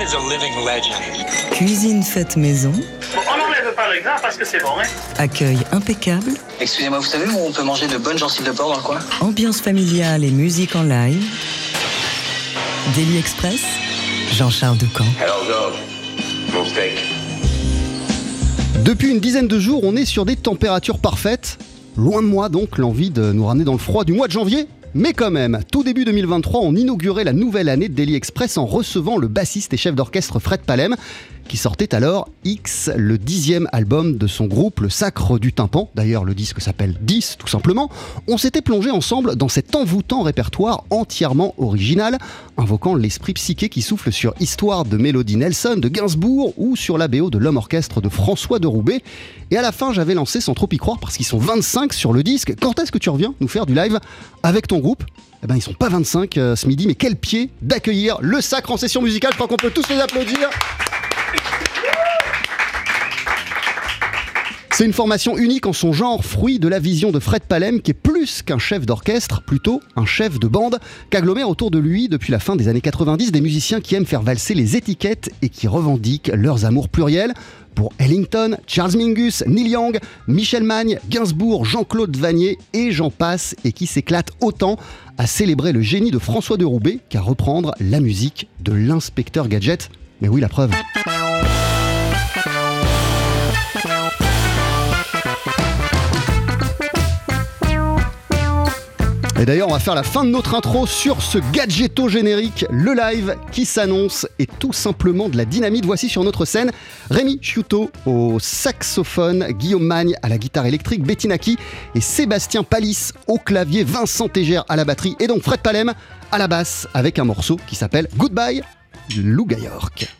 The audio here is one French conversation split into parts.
man is a living legend. Cuisine faite maison. on n'enlève pas le gras parce que c'est bon, hein Accueil impeccable. Excusez-moi, vous savez où on peut manger de bonnes gencives de porc dans le coin? Ambiance familiale et musique en live. Daily Express. Jean-Charles Ducamp. Depuis une dizaine de jours, on est sur des températures parfaites. Loin de moi donc l'envie de nous ramener dans le froid du mois de janvier. Mais quand même, tout début 2023, on inaugurait la nouvelle année de Daily Express en recevant le bassiste et chef d'orchestre Fred Palem, qui sortait alors X, le dixième album de son groupe, Le Sacre du Tympan. D'ailleurs, le disque s'appelle 10, tout simplement. On s'était plongé ensemble dans cet envoûtant répertoire entièrement original, invoquant l'esprit psyché qui souffle sur Histoire de Mélodie Nelson de Gainsbourg ou sur la BO de l'homme orchestre de François de Roubaix. Et à la fin, j'avais lancé sans trop y croire parce qu'ils sont 25 sur le disque. Quand est-ce que tu reviens nous faire du live avec ton groupe? Eh ben, ils sont pas 25 euh, ce midi, mais quel pied d'accueillir le sacre en session musicale. Je qu'on peut tous les applaudir. C'est une formation unique en son genre, fruit de la vision de Fred Palem, qui est plus qu'un chef d'orchestre, plutôt un chef de bande, qu'agglomère autour de lui depuis la fin des années 90 des musiciens qui aiment faire valser les étiquettes et qui revendiquent leurs amours pluriels. Pour Ellington, Charles Mingus, Neil Young, Michel Magne, Gainsbourg, Jean-Claude Vanier et j'en passe, et qui s'éclatent autant à célébrer le génie de François de Roubaix qu'à reprendre la musique de l'inspecteur Gadget. Mais oui, la preuve. Et d'ailleurs, on va faire la fin de notre intro sur ce gadgeto générique, le live qui s'annonce et tout simplement de la dynamite. Voici sur notre scène Rémi Chiuto au saxophone, Guillaume Magne à la guitare électrique, Bettina Ki et Sébastien Palis au clavier, Vincent Tégère à la batterie et donc Fred Palem à la basse avec un morceau qui s'appelle Goodbye Louga York.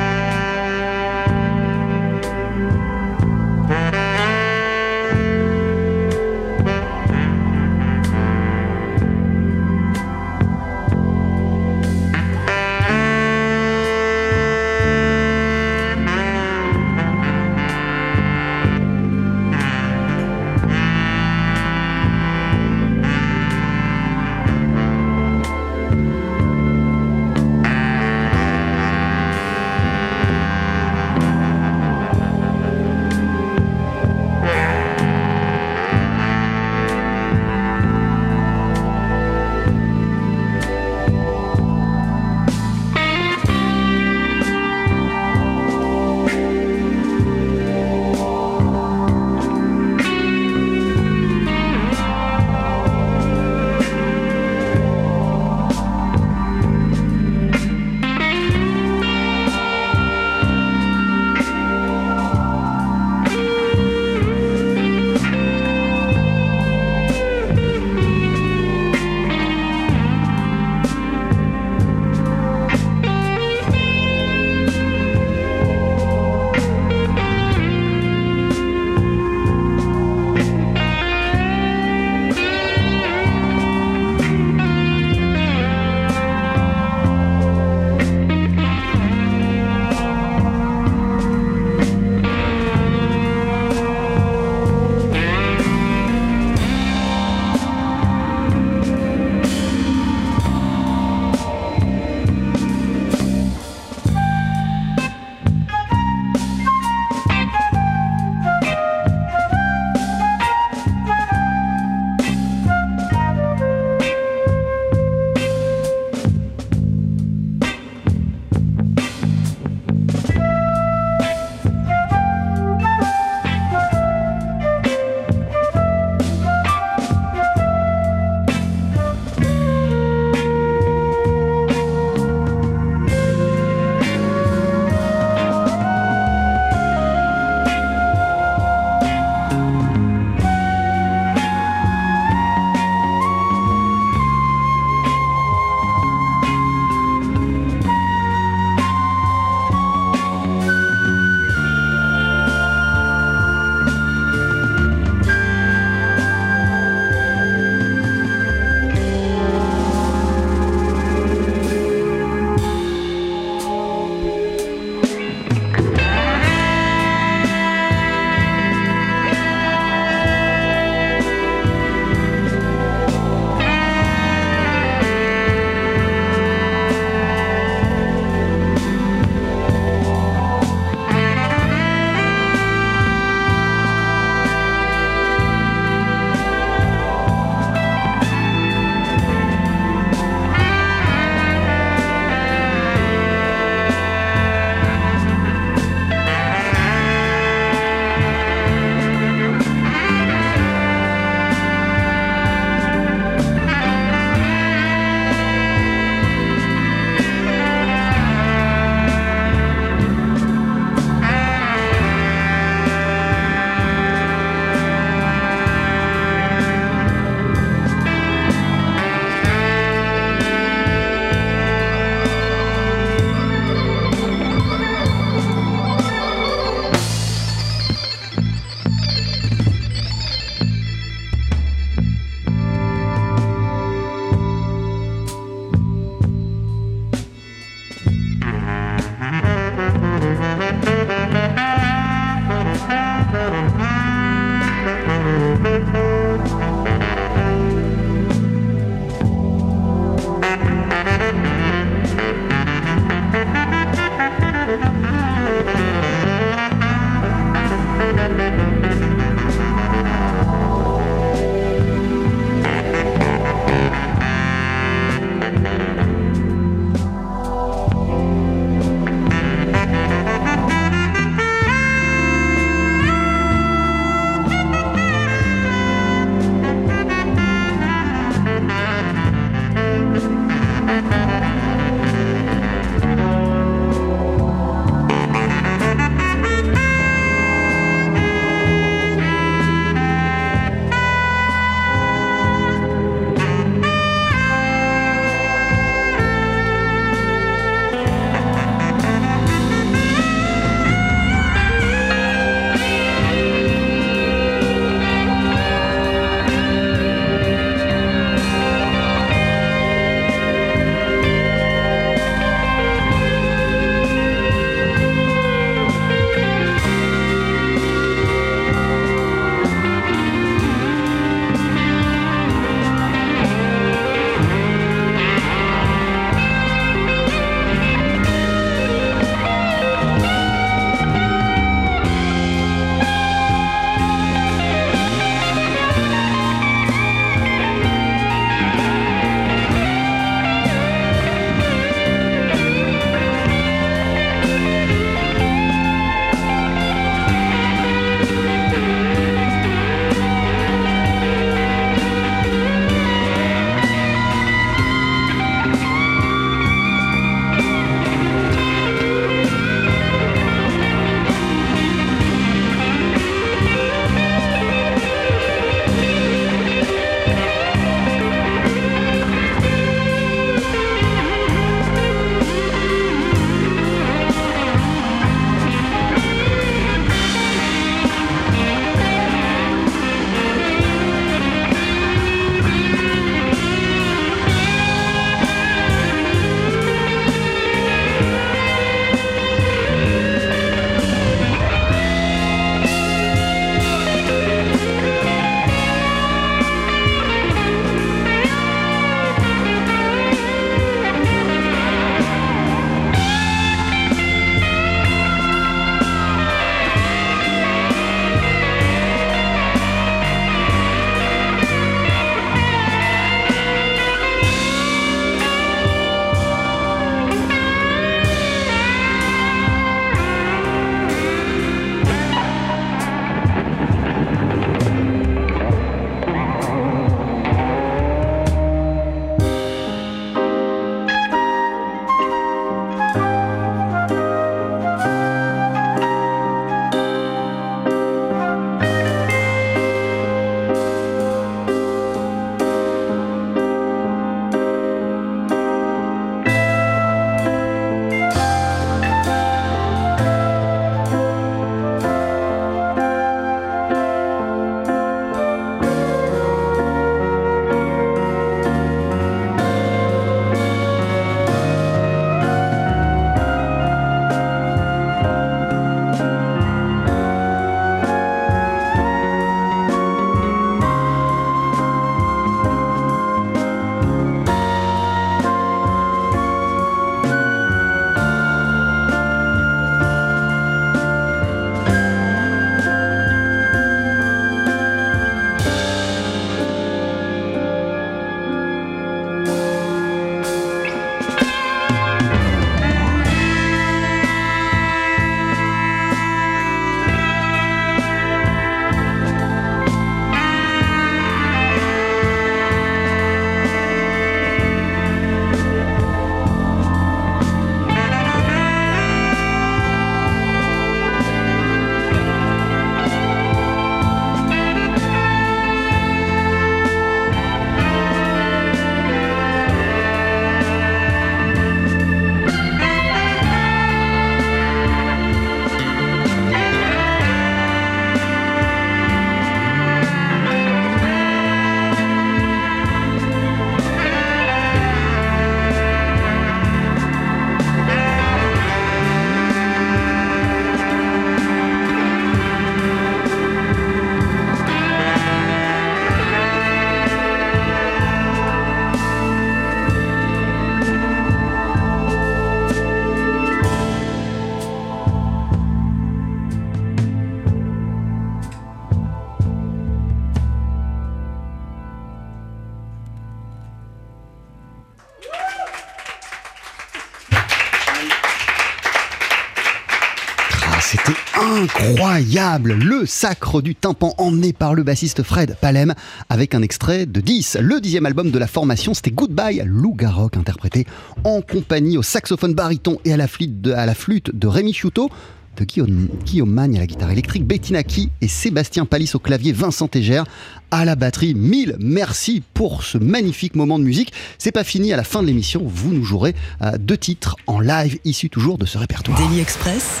Le sacre du tympan emmené par le bassiste Fred Palem avec un extrait de 10. Le dixième album de la formation, c'était Goodbye Lou Garrock, interprété en compagnie au saxophone baryton et à la flûte de, de Rémi Chouteau de Guillaume, Guillaume Magne à la guitare électrique, Bettina Key et Sébastien Palis au clavier, Vincent Tégère à la batterie. Mille merci pour ce magnifique moment de musique. C'est pas fini, à la fin de l'émission, vous nous jouerez euh, deux titres en live issus toujours de ce répertoire. Daily Express.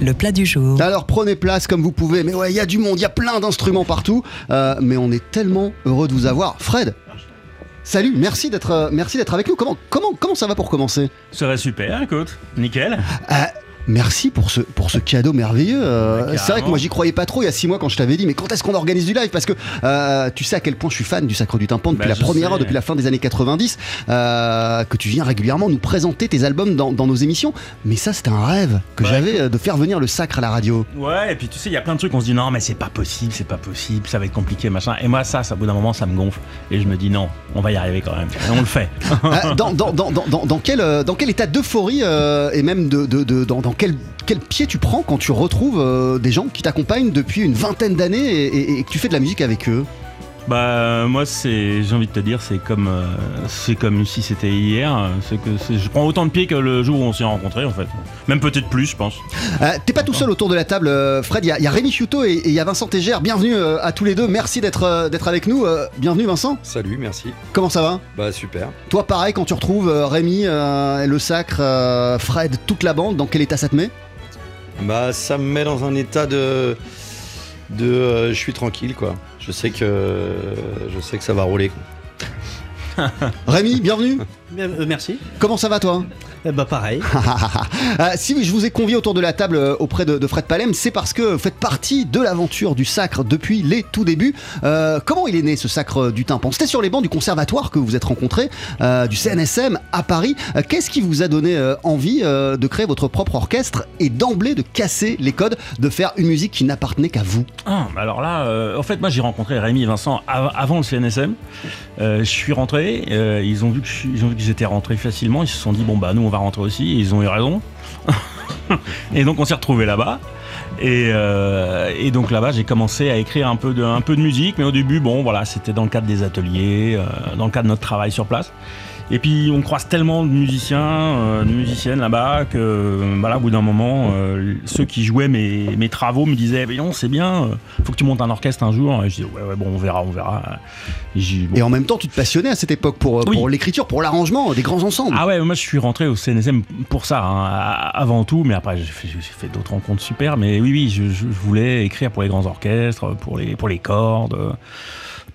Le plat du jour. Alors prenez place comme vous pouvez, mais ouais, il y a du monde, il y a plein d'instruments partout, euh, mais on est tellement heureux de vous avoir. Fred, salut, merci d'être euh, merci d'être avec nous. Comment, comment, comment ça va pour commencer? Ça va super, écoute, nickel. Euh, Merci pour ce, pour ce cadeau merveilleux. Euh, c'est vrai que moi j'y croyais pas trop il y a six mois quand je t'avais dit mais quand est-ce qu'on organise du live? Parce que euh, tu sais à quel point je suis fan du Sacre du Tympan depuis Bah, la première sais. heure, depuis la fin des années 90, euh, que tu viens régulièrement nous présenter tes albums dans, dans nos émissions. Mais ça c'était un rêve que Bah, j'avais de faire venir le Sacre à la radio. Ouais, et puis tu sais, il y a plein de trucs, on se dit non, mais c'est pas possible, c'est pas possible, ça va être compliqué, machin. Et moi, ça, ça, au bout d'un moment, ça me gonfle. Et je me dis non, on va y arriver quand même. Et on le fait. Dans, dans, dans, quel, dans quel état d'euphorie et même de, de, de- dans quel, pied tu prends quand tu retrouves euh, des gens qui t'accompagnent depuis une vingtaine d'années et que tu fais de la musique avec eux? Bah, moi, c'est, j'ai envie de te dire, c'est comme, euh, c'est comme si c'était hier. C'est que c'est- je prends autant de pieds que le jour où on s'est rencontrés, en fait. Même peut-être plus, je pense. Euh, T'es pas tout seul autour de la table, euh, Fred. Il y, a- il y a Rémi Chiuto et et il y a Vincent Tégère. Bienvenue euh, à tous les deux. Merci d'être euh, d'être avec nous. Euh, bienvenue, Vincent. Salut, merci. Comment ça va? Bah super. Toi, pareil, quand tu retrouves euh, Rémi, euh, le Sacre, euh, Fred, toute la bande, dans quel état ça te met? Bah ça me met dans un état de de euh, je suis tranquille quoi. Je sais que je sais que ça va rouler. Rémi, bienvenue. Bien, euh, merci. Comment ça va, toi? Eh bah pareil. Euh, si je vous ai convié autour de la table euh, auprès de, de Fred Palem, c'est parce que vous faites partie de l'aventure du sacre depuis les tout débuts. Euh, comment il est né ce sacre du tympan? C'était sur les bancs du conservatoire que vous êtes rencontrés, euh, du CNSM à Paris. Euh, Qu'est-ce qui vous a donné euh, envie euh, de créer votre propre orchestre et d'emblée de casser les codes, de faire une musique qui n'appartenait qu'à vous? Ah, bah alors là, euh, en fait, moi j'ai rencontré Rémi et Vincent av- avant le CNSM. Euh, je suis rentré, euh, ils ont vu que je suis- ils ont vu que j'étais rentré facilement. Ils se sont dit bon bah nous on va rentrer aussi. Et ils ont eu raison. et donc on s'est retrouvé là-bas. Et, euh, donc là-bas j'ai commencé à écrire un peu de un peu de musique, mais au début bon voilà c'était dans le cadre des ateliers, euh, dans le cadre de notre travail sur place. Et puis on croise tellement de musiciens, euh, de musiciennes là-bas que voilà, au bout d'un moment, euh, ceux qui jouaient mes, mes travaux me disaient mais non c'est bien, euh, faut que tu montes un orchestre un jour. Et je dis ouais ouais bon on verra on verra. Et j'ai- bon. Et en même temps, tu te passionnais à cette époque pour, euh, Oui. pour l'écriture, pour l'arrangement des grands ensembles. Ah ouais, moi je suis rentré au CNSM pour ça, hein, avant tout, mais après j'ai fait, fait d'autres rencontres super. Mais oui, oui, je, je- voulais écrire pour les grands orchestres, pour les, pour les cordes,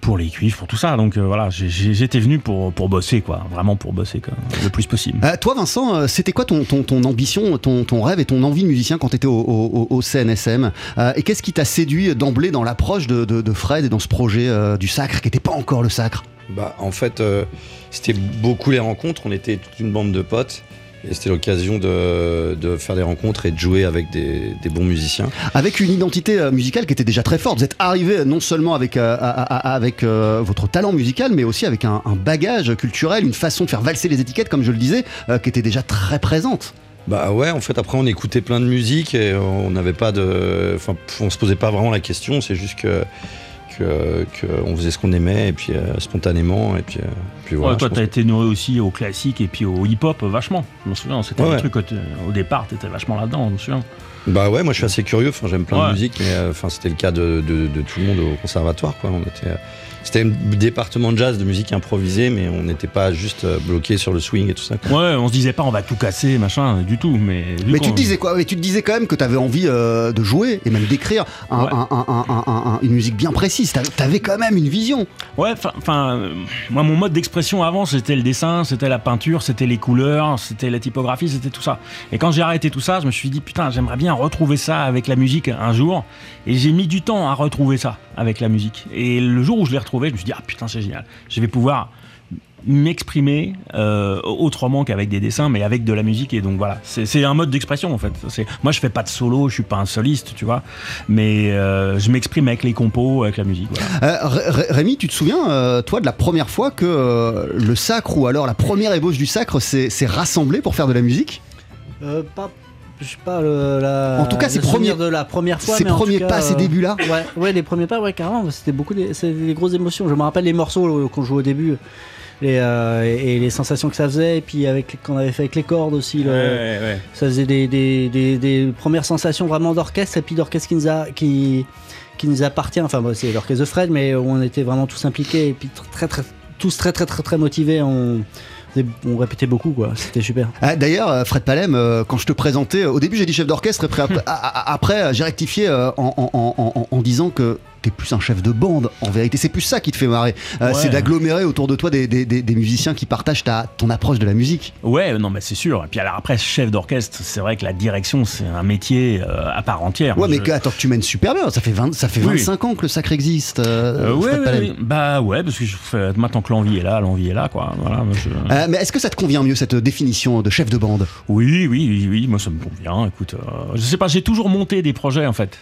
pour les cuivres, pour tout ça. Donc euh, voilà, j'étais venu pour, pour bosser, quoi, vraiment pour bosser quoi, le plus possible. Euh, toi, Vincent, euh, c'était quoi ton, ton, ton ambition, ton, ton rêve et ton envie de musicien quand tu étais au, au- au CNSM Euh, Et qu'est-ce qui t'a séduit d'emblée dans l'approche de, de- de Fred et dans ce projet euh, du sacre qui n'était pas encore le sacre? Bah en fait euh, c'était beaucoup les rencontres. On était toute une bande de potes. Et c'était l'occasion de, de faire des rencontres et de jouer avec des, des bons musiciens. Avec une identité euh, musicale qui était déjà très forte. Vous êtes arrivé non seulement avec, euh, avec euh, votre talent musical, mais aussi avec un, un bagage culturel, une façon de faire valser les étiquettes, comme je le disais, euh, qui était déjà très présente. Bah ouais, en fait après on écoutait plein de musique et on n'avait pas de, enfin on se posait pas vraiment la question. C'est juste que que, que on faisait ce qu'on aimait et puis euh, spontanément et puis euh, puis voilà. Ouais, toi, t'as été nourri aussi au classique et puis au hip-hop vachement. Je me souviens, c'était Ouais, un ouais. truc au départ, t'étais vachement là-dedans, je me souviens. Bah ouais, moi je suis assez curieux. Enfin, j'aime plein Ouais. de musique, mais euh, enfin c'était le cas de, de- de tout le monde au conservatoire. Quoi. On était, euh, c'était un département de jazz, de musique improvisée, mais on n'était pas juste euh, bloqué sur le swing et tout ça. quoi. Ouais, on se disait pas on va tout casser, machin, du tout. Mais, Mais tu te disais quoi? Mais tu te disais quand même que tu avais envie euh, de jouer et même d'écrire un- Ouais. un- un- un- un- un- une musique bien précise. T'avais- quand même une vision. Ouais, enfin, moi, mon mode d'expression avant, c'était le dessin, c'était la peinture, c'était les couleurs, c'était la typographie, c'était tout ça. Et quand j'ai arrêté tout ça, je me suis dit, putain, j'aimerais bien retrouver ça avec la musique un jour. Et j'ai mis du temps à retrouver ça avec la musique. Et le jour où je l'ai retrouvé, je me suis dit, ah putain, c'est génial. Je vais pouvoir m'exprimer euh, autrement qu'avec des dessins mais avec de la musique et donc voilà c'est c'est un mode d'expression en fait c'est moi je fais pas de solo je suis pas un soliste tu vois mais euh, je m'exprime avec les compos avec la musique voilà. Euh, Ré- Ré- Rémi, tu te souviens, euh, toi, de la première fois que euh, le sacre ou alors la première ébauche du sacre s'est rassemblé pour faire de la musique? Euh, pas, je sais pas, le, la, En tout cas, souvenir premiers- de la première fois. ses mais premiers cas, pas, ces euh, débuts-là Ouais, ouais, les premiers pas, ouais, carrément. C'était beaucoup des, c'est des grosses émotions. Je me rappelle les morceaux euh, qu'on jouait au début. Les, euh, et, et les sensations que ça faisait, et puis avec qu'on avait fait avec les cordes aussi, le- Ouais, ouais. ça faisait des, des, des, des premières sensations vraiment d'orchestre, et puis d'orchestre qui nous a, qui, qui nous appartient. Enfin, bon, c'est l'orchestre de Fred, mais où on était vraiment tous impliqués, et puis tr- très, très, tous très, très, très, très motivés. On, on répétait beaucoup, quoi. C'était super. Ah, D'ailleurs, euh, Fred Palem, euh, quand je te présentais, au début j'ai dit chef d'orchestre, et après, j'ai rectifié euh, en, en- en- en- en disant que t'es plus un chef de bande. En vérité, c'est plus ça qui te fait marrer. Euh, Ouais. C'est d'agglomérer autour de toi des, des- des- des musiciens qui partagent ta, ton approche de la musique. Ouais, non, mais c'est sûr. Et puis alors après, chef d'orchestre, c'est vrai que la direction, c'est un métier euh, à part entière. Ouais, mais Je- attends, tu mènes super bien. Ça fait, 20 ça fait Oui. 25 ans que le sacre existe. euh, ouais, bah ouais, parce que je fais, maintenant que l'envie est là, l'envie est là, quoi. Voilà, moi, je- mais est-ce que ça te convient mieux cette définition de chef de bande? Oui, oui, oui, oui, moi ça me convient. Écoute, je sais pas, j'ai toujours monté des projets en fait.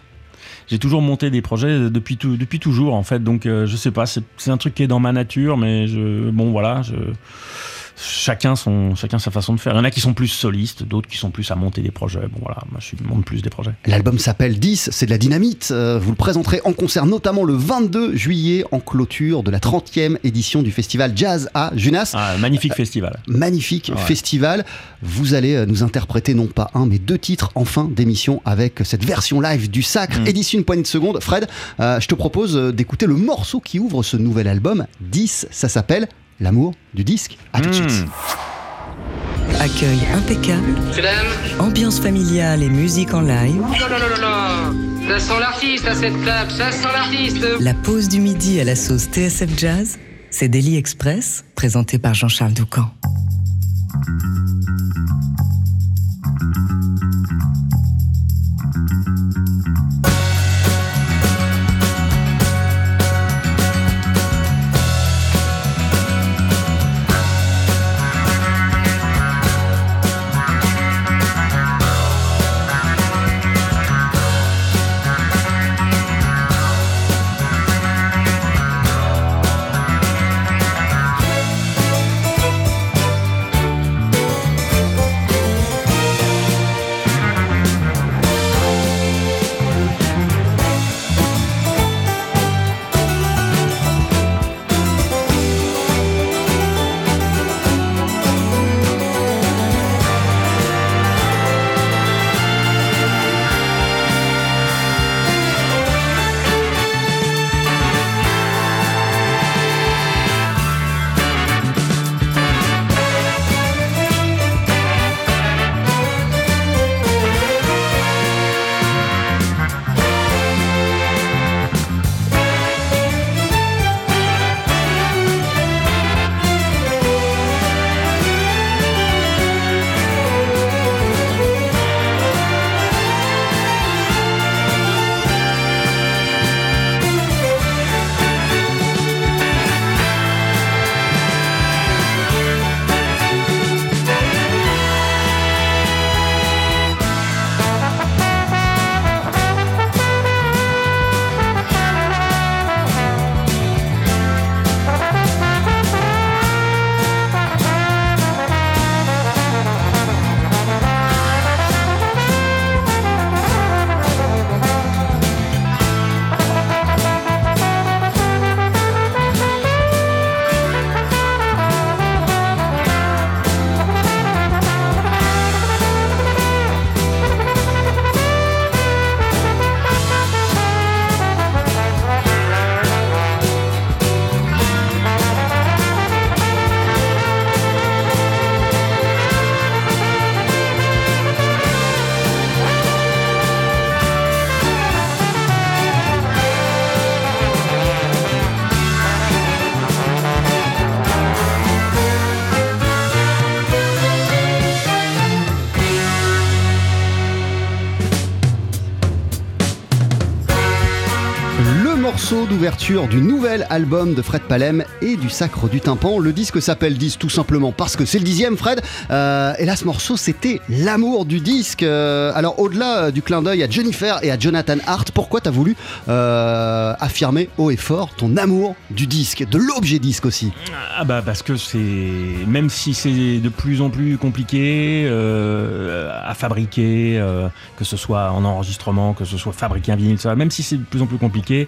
J'ai toujours monté des projets depuis, toujours en fait, donc euh, je sais pas, c'est un truc qui est dans ma nature, mais je, bon voilà, je, chacun, son, chacun sa façon de faire. Il y en a qui sont plus solistes, d'autres qui sont plus à monter des projets. Bon voilà, moi je suis monte plus des projets. L'album s'appelle 10, c'est de la dynamite. Euh, vous le présenterez en concert notamment le 22 juillet en clôture de la 30e édition du festival Jazz à Junas. Ah, magnifique festival. Magnifique Ouais. festival. Vous allez euh, nous interpréter non pas un mais deux titres en fin d'émission avec cette version live du Sacre, Mm. édition une poignée de secondes. Fred, euh, je te propose euh, d'écouter le morceau qui ouvre ce nouvel album. 10, ça s'appelle L'amour du disque. À tout. Hmm. Accueil impeccable. Ambiance familiale et musique en live. Oh là là là ça sent l'artiste à cette table, ça sent l'artiste. La pause du midi à la sauce TSF Jazz, c'est Daily Express, présenté par Jean-Charles Doucan. Du nouvel album de Fred Palem et du Sacre du Tympan. Le disque s'appelle 10 tout simplement parce que c'est le dixième, Fred. Euh, et là, ce morceau, c'était l'amour du disque. Euh, alors, au-delà euh, du clin d'œil à Jennifer et à Jonathan Hart, pourquoi t'as voulu affirmer haut et fort ton amour du disque, de l'objet disque aussi? Ah bah parce que c'est même si c'est de plus en plus compliqué à fabriquer, que ce soit en enregistrement, que ce soit fabriquer un vinyle, ça, même si c'est de plus en plus compliqué,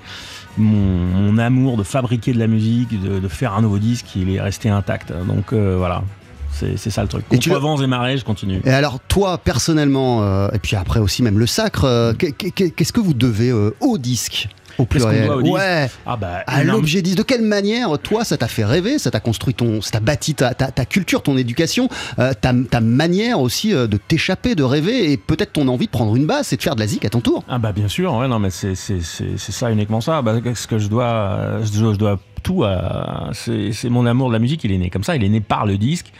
mon, mon amour de fabriquer de la musique, de, de faire un nouveau disque, il est resté intact. Donc euh, voilà, c'est ça le truc. Et tu vents et marées, je continue. Et alors, toi, personnellement, euh, et puis après aussi même le Sacre, euh, qu'est- qu'est- qu'est-ce que vous devez au disque? Au pluriel doit Ouais, Ah bah à l'objet disque. De quelle manière, toi, ça t'a fait rêver, ça t'a construit ton, ça t'a bâti ta, ta- ta culture, ton éducation, euh, ta, ta manière aussi euh, de t'échapper, de rêver, et peut-être ton envie de prendre une basse et de faire de la zik à ton tour? Ah bah bien sûr, ouais, non mais c'est c'est- c'est- c'est ça uniquement ça. Bah, ce que je dois, euh, je dois, je dois tout à, c'est c'est mon amour de la musique. Il est né comme ça. Il est né par le disque,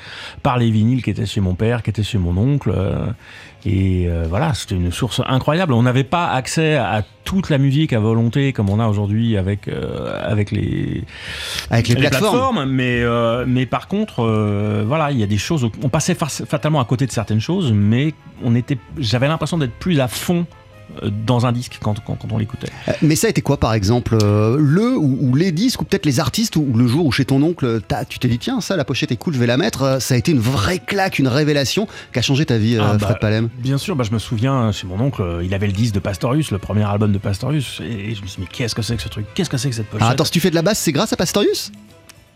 par les vinyles qui étaient chez mon père, qui étaient chez mon oncle. Et euh, voilà, c'était une source incroyable. On n'avait pas accès à toute la musique à volonté comme on a aujourd'hui avec euh, avec les Avec les plateformes. mais euh, mais par contre, voilà, il y a des choses. On passait fa- fatalement à côté de certaines choses, mais on était, j'avais l'impression d'être plus à fond dans un disque quand, quand, quand on l'écoutait. Euh, Mais ça a été quoi, par exemple, euh, le ou, ou les disques, ou peut-être les artistes, ou le jour où chez ton oncle, tu t'es dit, tiens, ça, la pochette est cool, je vais la mettre. euh, Ça a été une vraie claque, une révélation qui a changé ta vie, euh, Ah, bah, Fred Palem? Bien sûr, bah, je me souviens, chez mon oncle, euh, il avait le disque de Pastorius, le premier album de Pastorius, et je me suis dit, mais qu'est-ce que c'est que ce truc? Qu'est-ce que c'est que cette pochette? Alors attends, si tu fais de la basse, c'est grâce à Pastorius?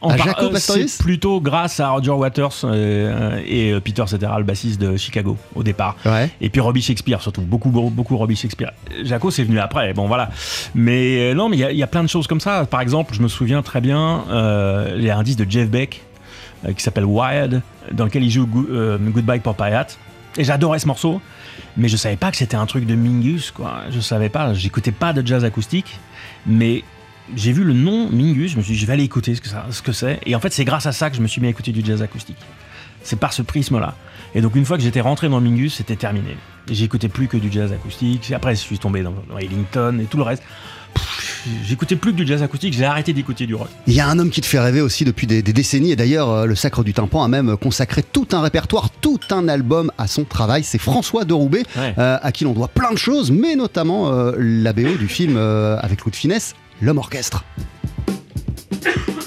En à Jaco euh, Pastorius C'est plutôt grâce à Roger Waters euh, et euh, Peter Cetera, le bassiste de Chicago, au départ. Ouais. Et puis Robbie Shakespeare surtout, beaucoup, beaucoup, beaucoup Robbie Shakespeare. Jaco c'est venu après, bon voilà. Mais non, mais il y a- il y, a plein de choses comme ça. Par exemple, je me souviens très bien, euh, il y a un disque de Jeff Beck qui s'appelle Wired, dans lequel il joue Go- euh, Goodbye Popeye Hat. Et j'adorais ce morceau, mais je savais pas que c'était un truc de Mingus, quoi. Je savais pas, j'écoutais pas de jazz acoustique, mais j'ai vu le nom Mingus, je me suis dit, je vais aller écouter ce que, ça- ce que c'est. Et en fait, c'est grâce à ça que je me suis mis à écouter du jazz acoustique. C'est par ce prisme-là. Et donc, une fois que j'étais rentré dans Mingus, c'était terminé. J'écoutais plus que du jazz acoustique. Après, je suis tombé dans, dans Ellington et tout le reste. J'écoutais plus que du jazz acoustique, j'ai arrêté d'écouter du rock. Il y a un homme qui te fait rêver aussi depuis des, des décennies, et d'ailleurs, euh, le Sacre du Tympan a même consacré tout un répertoire, tout un album à son travail. C'est François de Roubaix, Ouais. euh, à qui l'on doit plein de choses, mais notamment euh, la BO du film euh, avec Louis de Finesse, L'homme orchestre.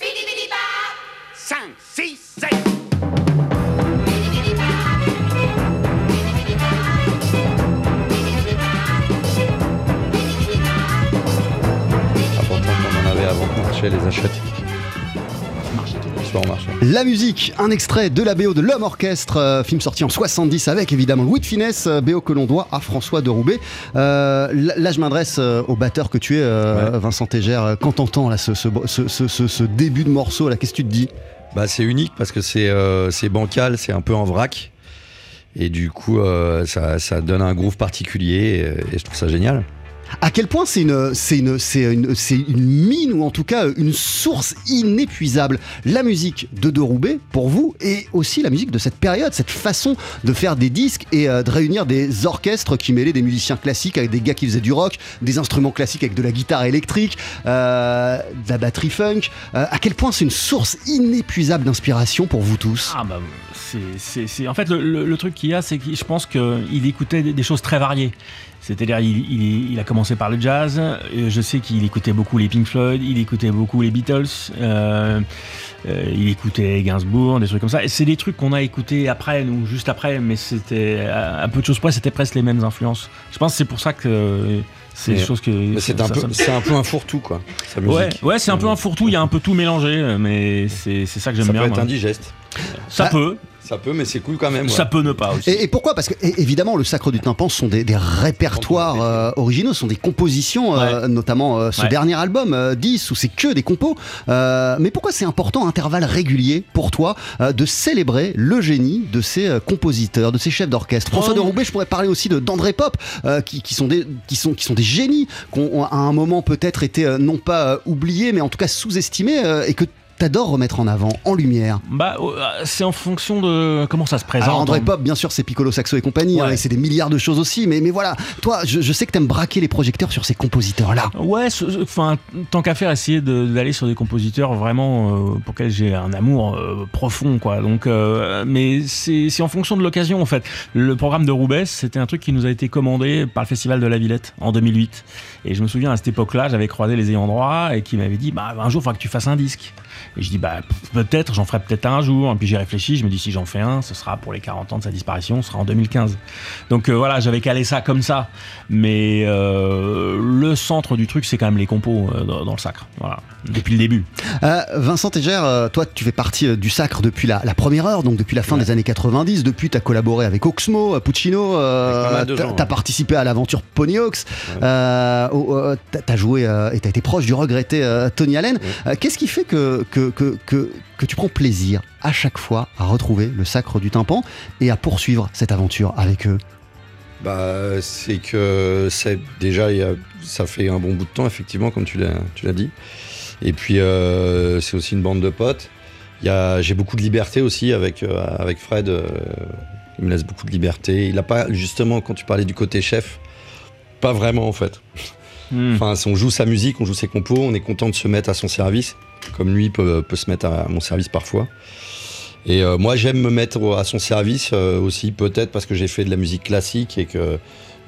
bidi-bidi-pa. 5, 6, 7. avant qu'on avait avant qu'on les. La musique, un extrait de la BO de L'Homme Orchestre, euh, film sorti en 70 avec évidemment Louis de Finesse, euh, BO que l'on doit à François de Roubaix. Euh, là, je m'adresse au batteur que tu es, Ouais. Vincent Tégère. Quand t'entends là, ce, ce, ce, ce- ce- ce début de morceau, là, qu'est-ce que tu te dis? Bah, c'est unique parce que c'est bancal, c'est un peu en vrac. Et du coup, ça, ça donne un groove particulier et, et je trouve ça génial. À quel point c'est une, mine ou en tout cas une source inépuisable. La musique de De Roubaix pour vous et aussi la musique de cette période, cette façon de faire des disques et euh, de réunir des orchestres qui mêlaient des musiciens classiques avec des gars qui faisaient du rock, des instruments classiques avec de la guitare électrique, euh, de la batterie funk. Euh, à quel point c'est une source inépuisable d'inspiration pour vous tous? Ah bah c'est, en fait le, truc qu'il y a c'est que je pense qu'il écoutait des choses très variées. C'est-à-dire il, il- il a commencé par le jazz. et je sais qu'il écoutait beaucoup les Pink Floyd, il écoutait beaucoup les Beatles, euh, euh, il écoutait Gainsbourg, des trucs comme ça. Et c'est des trucs qu'on a écoutés après, nous juste après, mais c'était à, à peu de choses près, c'était presque les mêmes influences. Je pense que c'est pour ça que euh, c'est des choses que. C'est un, ça- peu- ça- un peu un fourre-tout, quoi. Sa musique. Ouais, ouais, c'est un peu un fourre-tout. Il y a un peu tout mélangé, mais c'est, ça que j'aime Ça bien. peut être moi. indigeste. Ça Ah. peut, Ça peut, mais c'est cool quand même. ouais. ça peut ne pas aussi. Et, et pourquoi? Parce que évidemment, le Sacre du Tympan ce sont des, des répertoires euh, originaux, ce sont des compositions, euh, notamment euh, ce Ouais. dernier album, euh, 10, où c'est que des compos. Euh, mais pourquoi c'est important, intervalle régulier pour toi, euh, de célébrer le génie de ces euh, compositeurs, de ces chefs d'orchestre? François Oh. de Roubaix, je pourrais parler aussi de d'André Pop, euh, qui, qui sont des, qui, sont, qui sont des génies, qui ont à un moment peut-être été euh, non pas euh, oubliés, mais en tout cas sous-estimés, euh, et que t'adores remettre en avant, en lumière. Bah, euh, c'est en fonction de comment ça se présente. Alors André Pop, bien sûr, c'est Piccolo Saxo et compagnie, Ouais. hein, et c'est des milliards de choses aussi, mais, mais voilà, toi, je, je sais que t'aimes braquer les projecteurs sur ces compositeurs-là. Ouais, enfin, tant qu'à faire, essayer de- d'aller sur des compositeurs vraiment euh, pour lesquels j'ai un amour euh, profond, quoi. Donc, euh, mais c'est c'est en fonction de l'occasion, en fait. Le programme de Roubaix, c'était un truc qui nous a été commandé par le Festival de la Villette en 2008. Et je me souviens à cette époque-là, j'avais croisé les ayants droit et qui m'avaient dit, bah, un jour, il faudra que tu fasses un disque. Et je dis, bah, peut-être, j'en ferai peut-être un jour. Et puis j'ai réfléchi, je me dis, si j'en fais un, ce sera pour les 40 ans de sa disparition, ce sera en 2015. Donc euh, voilà, j'avais calé ça comme ça. Mais euh, le centre du truc, c'est quand même les compos euh, dans, dans le sacre. Voilà, depuis le début. Vincent Tégère, toi, tu fais partie du Sacre depuis la, la première heure, donc depuis la fin des années 90. Depuis, tu as collaboré avec Oxmo, Puccino, t'as ouais. participé à l'aventure au- euh, t'as t'as joué et t'as été proche du regretté Tony Allen. Qu'est-ce qui fait que, que, que, que, que tu prends plaisir à chaque fois à retrouver le Sacre du Tympan et à poursuivre cette aventure avec eux Bah, c'est que c'est déjà, il y a- ça fait un bon bout de temps, effectivement, comme tu l'as, tu l'as dit. Et puis, euh, c'est aussi une bande de potes. Il y a, j'ai beaucoup de liberté aussi avec, euh, avec Fred. euh, il me laisse beaucoup de liberté. Il a pas, justement, quand tu parlais du côté chef, pas vraiment en fait. Hmm. Enfin, si on joue sa musique, on joue ses compos, on est content de se mettre à son service, comme lui peut, se mettre à mon service parfois. Et euh, moi, j'aime me mettre à son service euh, aussi, peut-être parce que j'ai fait de la musique classique et que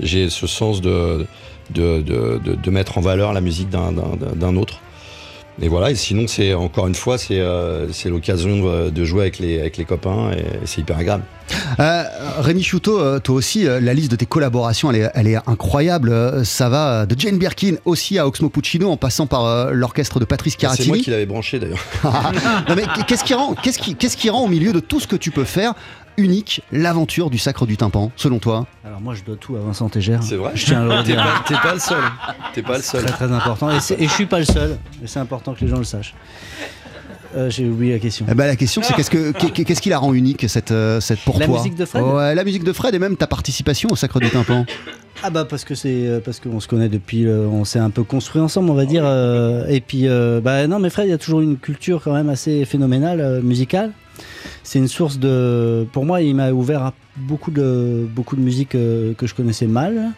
j'ai ce sens de, de, de, de- de mettre en valeur la musique d'un autre. Et voilà, et sinon, c'est encore une fois, c'est euh, l'occasion euh, de jouer avec les, avec les copains et c'est hyper agréable. Euh, Rémi Chouteau, euh, toi aussi, euh, la liste de tes collaborations, elle est, elle est incroyable. Ça va de Jane Birkin aussi à Oxmo Puccino, en passant par euh, l'orchestre de Patrice C'est moi Caratini. qui l'avais branché d'ailleurs. Non, mais qu'est-ce qui rend, qu'est-ce qui, qu'est-ce qui rend au milieu de tout ce que tu peux faire unique l'aventure du Sacre du Tympan, selon toi Alors moi, je dois tout à Vincent Tégère. C'est vrai Je tiens à le T'es redire. pas, t'es pas le seul. T'es pas le seul. Très très important. Et, c'est- et je suis pas le seul. Et c'est important que les gens le sachent. Euh, J'ai oublié la question. Eh ben, La question, c'est qu'est-ce, que, qu'est- qu'est-ce qui la rend unique, cette, euh, cette pour La toi musique de Fred Ouais, la musique de Fred et même ta participation au Sacre du Tympan. Ah bah parce que c'est euh, parce qu'on se connaît depuis, euh, on s'est un peu construit ensemble, on va dire. euh, et puis euh, bah non, mais Fred, il y a toujours une culture quand même assez phénoménale euh, musicale. C'est une source de, pour moi, il m'a ouvert à beaucoup de beaucoup de musique euh, que je connaissais mal.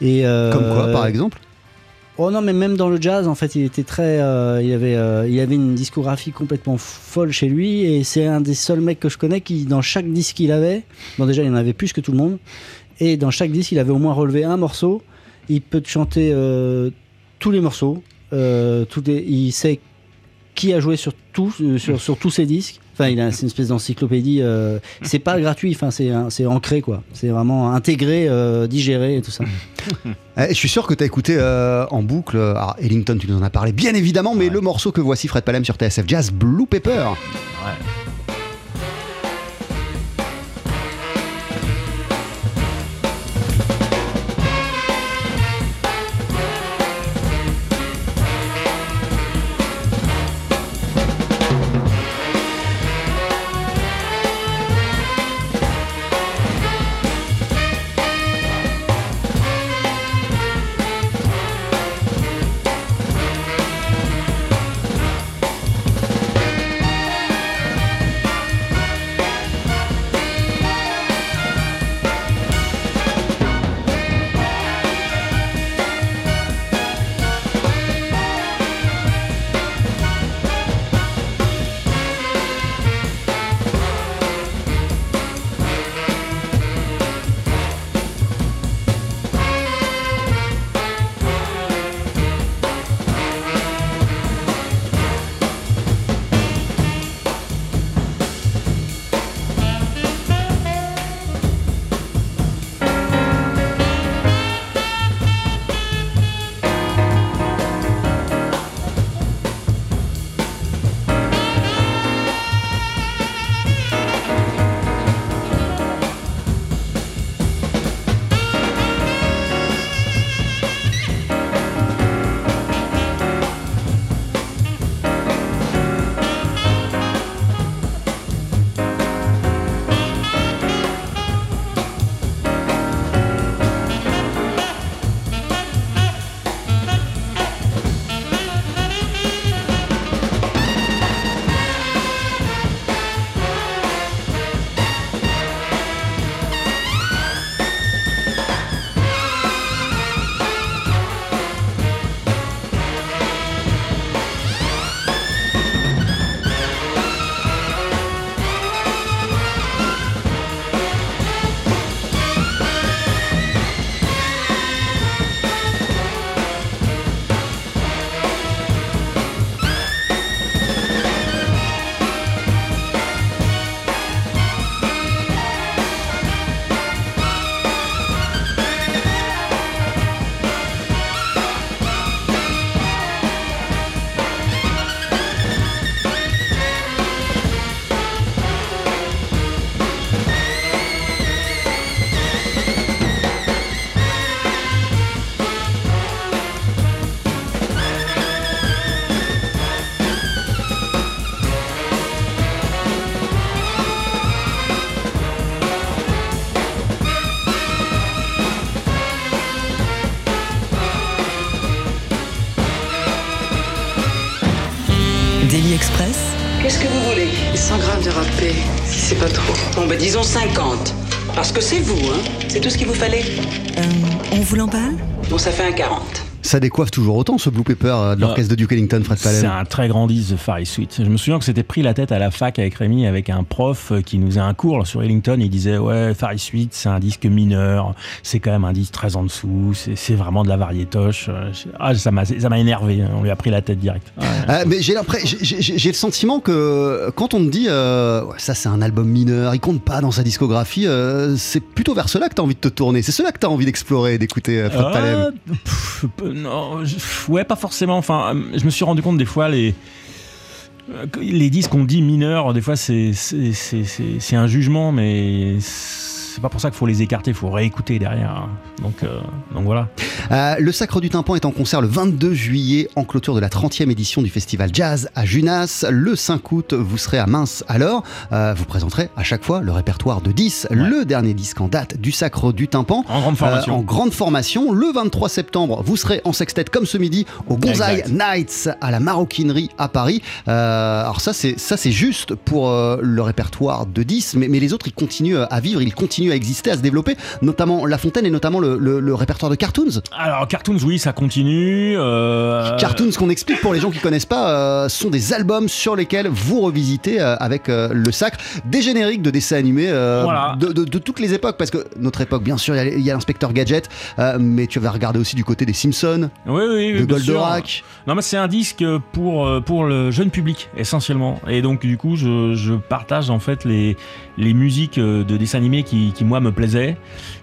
Et euh, Comme quoi, par exemple? Oh non, mais même dans le jazz, en fait, il était très, euh, il avait, euh, il avait une discographie complètement folle chez lui, et c'est un des seuls mecs que je connais qui, dans chaque disque qu'il avait, bon déjà il en avait plus que tout le monde, et dans chaque disque il avait au moins relevé un morceau. Il peut te chanter euh, tous les morceaux, tous les- il sait qui a joué sur, sur, sur tous ces disques. Enfin, il a c'est une espèce d'encyclopédie. euh, c'est pas gratuit, enfin, c'est c'est ancré, quoi. C'est vraiment intégré, euh, digéré et tout ça. Eh, Je suis sûr que tu as écouté euh, en boucle. Alors, Ellington, tu nous en as parlé, bien évidemment, mais le morceau que voici Fred Palem sur TSF Jazz, Blue Pepper. Daily disons 50. Parce que c'est vous, hein C'est tout ce qu'il vous fallait euh, on vous l'emballe? Bon, ça fait un 40. Ça décoiffe toujours autant ce Blue Pepper euh, de l'orchestre de Duke Ellington, Fred C'est Palem. un très grand disque de Far East Suite. Je me souviens que c'était pris la tête à la fac avec Rémi, avec un prof euh, qui nous faisait un cours sur Ellington. Il disait Ouais, Far East Suite, c'est un disque mineur, c'est quand même un disque très en dessous, c'est c'est vraiment de la variétoche. Euh, Ah, ça m'a énervé, on lui a pris la tête direct. Ouais. Euh, mais j'ai le sentiment que quand on te dit euh, ça c'est un album mineur, il compte pas dans sa discographie, euh, c'est plutôt vers cela que tu as envie de te tourner. C'est cela que tu as envie d'explorer, d'écouter Fred Ah, Palem. pff, non, ouais, pas forcément. Enfin, je me suis rendu compte des fois les les disques qu'on dit mineurs, des fois c'est- c'est un jugement, mais c'est pas pour ça qu'il faut les écarter, il faut réécouter derrière. hein. Donc, euh, donc voilà. Euh, le Sacre du Tympan est en concert le 22 juillet en clôture de la 30e édition du festival Jazz à Junas. Le 5 août, vous serez à Mince alors. Euh, vous présenterez à chaque fois le répertoire de 10, le dernier disque en date du Sacre du Tympan. En grande formation. En grande formation. Le 23 septembre, vous serez en sextet comme ce midi au Exact. Nights à la Maroquinerie à Paris. Alors ça c'est ça c'est juste pour le répertoire de 10, mais, mais les autres ils continuent à vivre, ils continuent continue à exister, à se développer, notamment La Fontaine et notamment le, le- le répertoire de Cartoons. Alors, Cartoons, oui, ça continue. euh, Cartoons, qu'on explique pour les gens qui connaissent pas, euh, sont des albums sur lesquels vous revisitez euh, avec euh, le sacre des génériques de dessins animés Voilà. de, de- de toutes les époques. Parce que notre époque, bien sûr, il y a- l'inspecteur Gadget, mais tu vas regarder aussi du côté des Simpsons, Oui, oui, de sûr. Goldorak. Non, mais c'est un disque pour, pour le jeune public, essentiellement. Et donc, du coup, je, je partage en fait les, les musiques euh, de dessins animés qui, qui, moi, me plaisaient.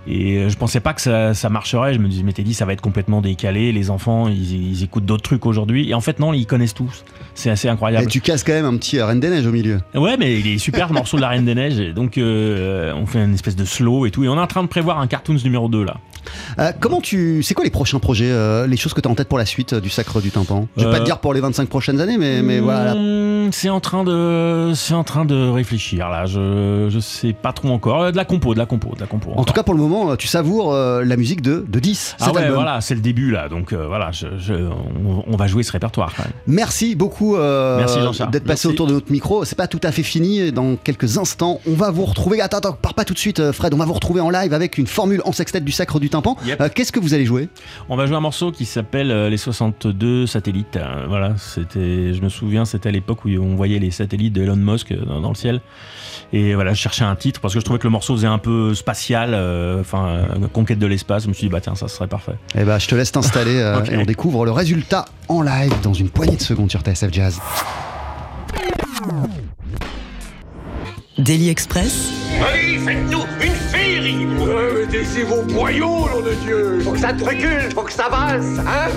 Et euh, je pensais pas que ça, ça marcherait. Je me dis- je m'étais dit, ça va être complètement décalé. Les enfants, ils, ils écoutent d'autres trucs aujourd'hui. Et en fait, non, ils connaissent tous. C'est assez Et incroyable. tu casses quand même un petit euh, Reine des Neiges au milieu. Ouais, mais il est super le morceau de la Reine des Neiges. Et donc, euh, on fait une espèce de slow et tout. Et on est en train de prévoir un Cartoons numéro 2 là. Euh, comment tu. C'est quoi les prochains projets, euh, les choses que tu as en tête pour la suite euh, du Sacre du Tympan? Je vais pas te dire pour les 25 prochaines années, mais, mais voilà. là. Mmh, C'est en train de, c'est en train de réfléchir là. Je, je sais pas trop encore. De la compo, de la compo, de la compo. En tout cas, pour le moment, tu savoures la musique de, de 10. ah ouais, album. voilà, c'est le début là. Donc voilà, je, je- on, on va jouer ce répertoire quand même. Merci beaucoup Merci, d'être passé Merci. autour de notre micro. C'est pas tout à fait fini. Dans quelques instants, on va vous retrouver. Attends, attends, pars pas tout de suite, Fred. On va vous retrouver en live avec une formule en sextet du Sacre du Tympan. Yep. Euh, Qu'est-ce que vous allez jouer? On va jouer un morceau qui s'appelle euh, les 62 satellites. Euh, voilà, c'était, je me souviens, c'était à l'époque où on voyait les satellites de Elon Musk dans, dans le ciel. Et voilà, je cherchais un titre parce que je trouvais que le morceau faisait un peu spatial, enfin euh, conquête de l'espace. Je me suis dit bah tiens, ça serait parfait. Eh ben, je te laisse t'installer et on découvre le résultat en live dans une poignée de secondes sur TSF Jazz. Daily Express, Allez, faites-nous une féerie. Mettez vos boyaux, nom de Dieu. Faut que ça te recule, faut que ça avance, hein?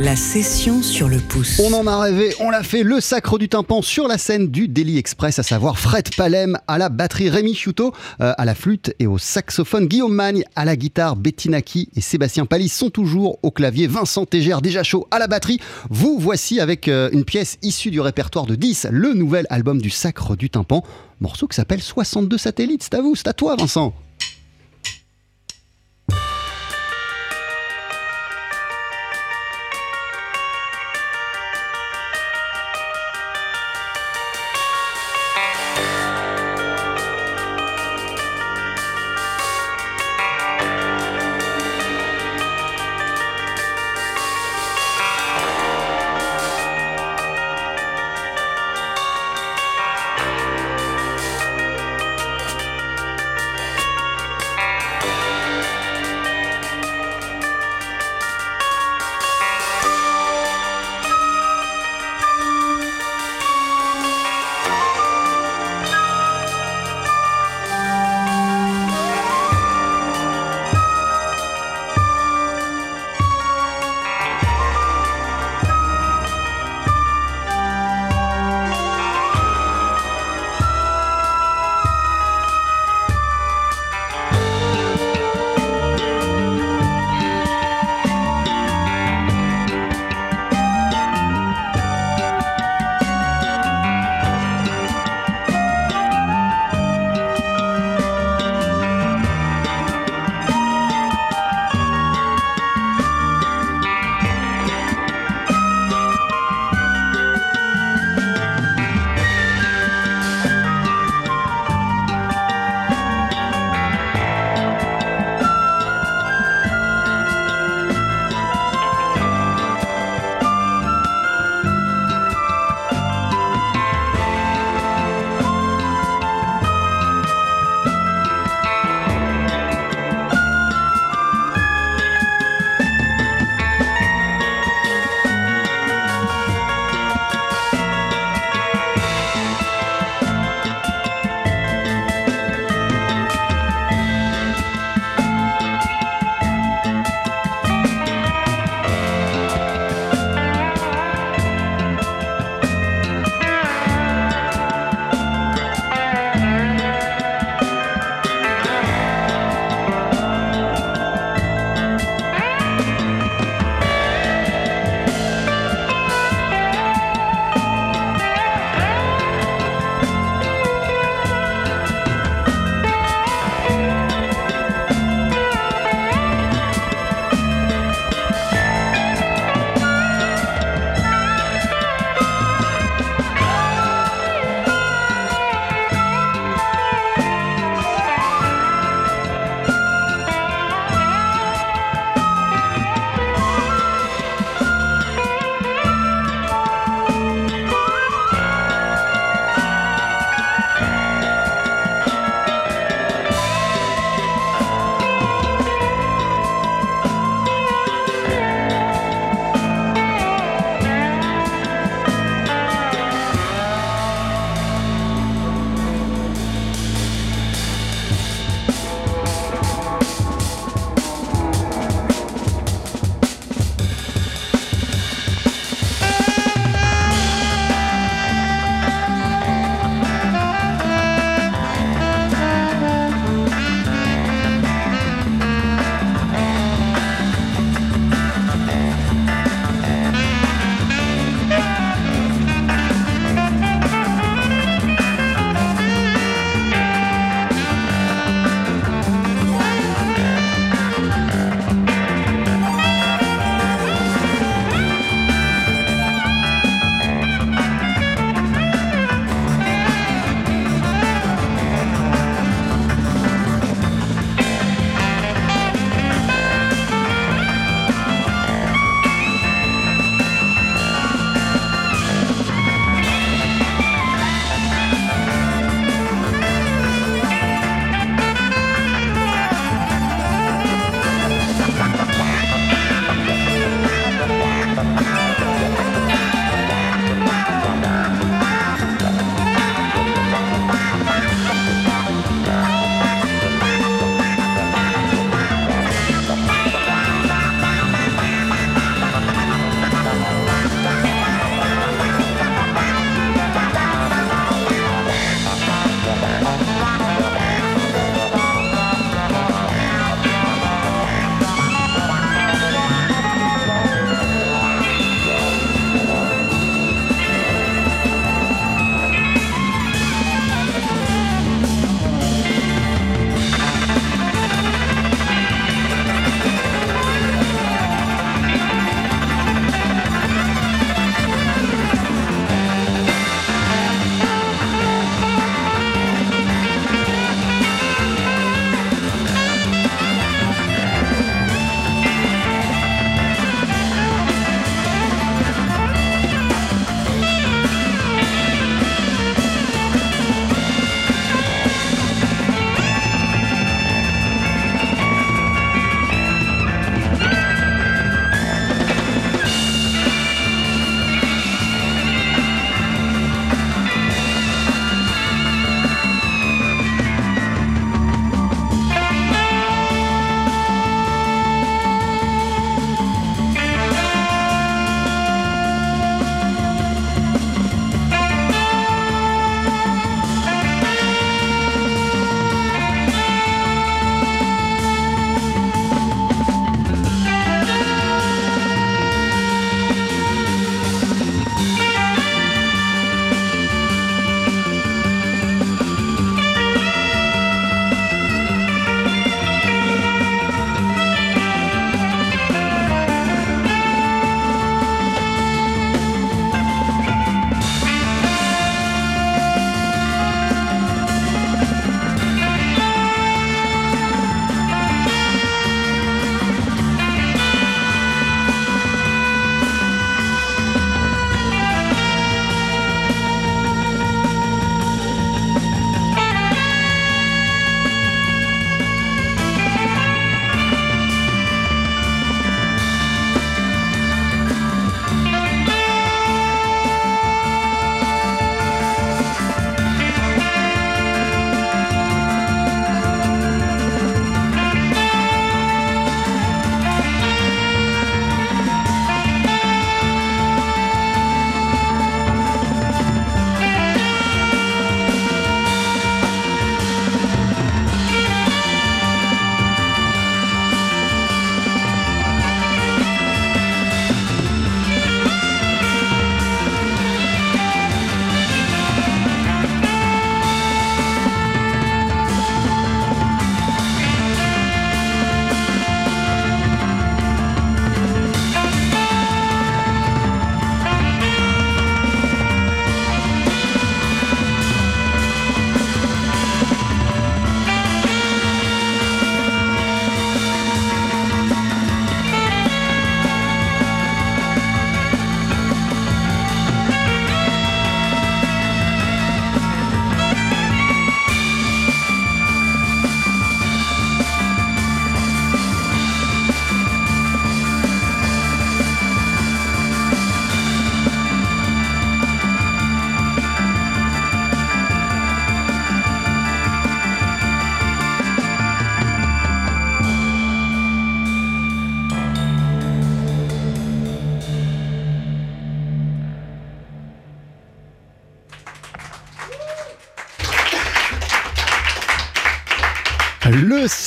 La session sur le pouce. On en a rêvé, on l'a fait, le Sacre du Tympan sur la scène du Daily Express, à savoir Fred Palem à la batterie, Rémi Chiuto euh, à la flûte et au saxophone, Guillaume Magne à la guitare, Betty Naki et Sébastien Palis sont toujours au clavier, Vincent Tégère déjà chaud à la batterie. Vous voici avec euh, une pièce issue du répertoire de 10, le nouvel album du Sacre du Tympan, morceau qui s'appelle 62 satellites. C'est à vous, c'est à toi Vincent.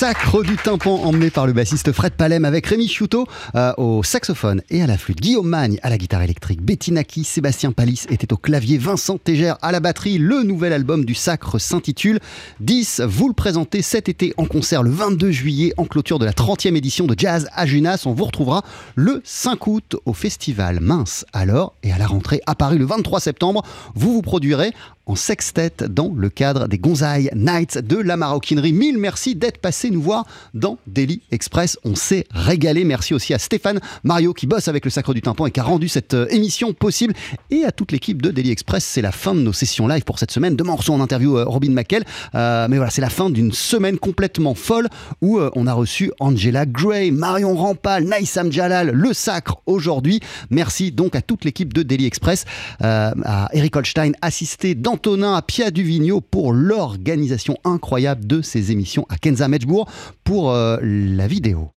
Sacre du tympan emmené par le bassiste Fred Palem avec Rémi Chiuto euh, au saxophone et à la flûte, Guillaume Magne à la guitare électrique, Betty Naki, Sébastien Palis était au clavier, Vincent Tégère à la batterie. Le nouvel album du sacre s'intitule 10. Vous le présentez cet été en concert le 22 juillet en clôture de la 30e édition de Jazz à Junas. On vous retrouvera le 5 août au festival Mince alors et à la rentrée à Paris le 23 septembre. Vous vous produirez en sextet dans le cadre des Gonzaï Nights de la maroquinerie. Mille merci d'être passé nous voir dans Daily Express. On s'est régalé. Merci aussi à Stéphane Mario qui bosse avec le Sacre du Tympan et qui a rendu cette euh, émission possible. Et à toute l'équipe de Daily Express. C'est la fin de nos sessions live pour cette semaine. Demain, on reçoit en interview euh, Robin McKell. Euh, mais voilà, c'est la fin d'une semaine complètement folle où euh, on a reçu Angela Gray, Marion Rampal, Naïsam Jalal, le Sacre aujourd'hui. Merci donc à toute l'équipe de Daily Express, à Eric Holstein, assisté d'Antonin à Pia Duvigneau pour l'organisation incroyable de ces émissions, à Kenza Medjbourg pour euh, la vidéo.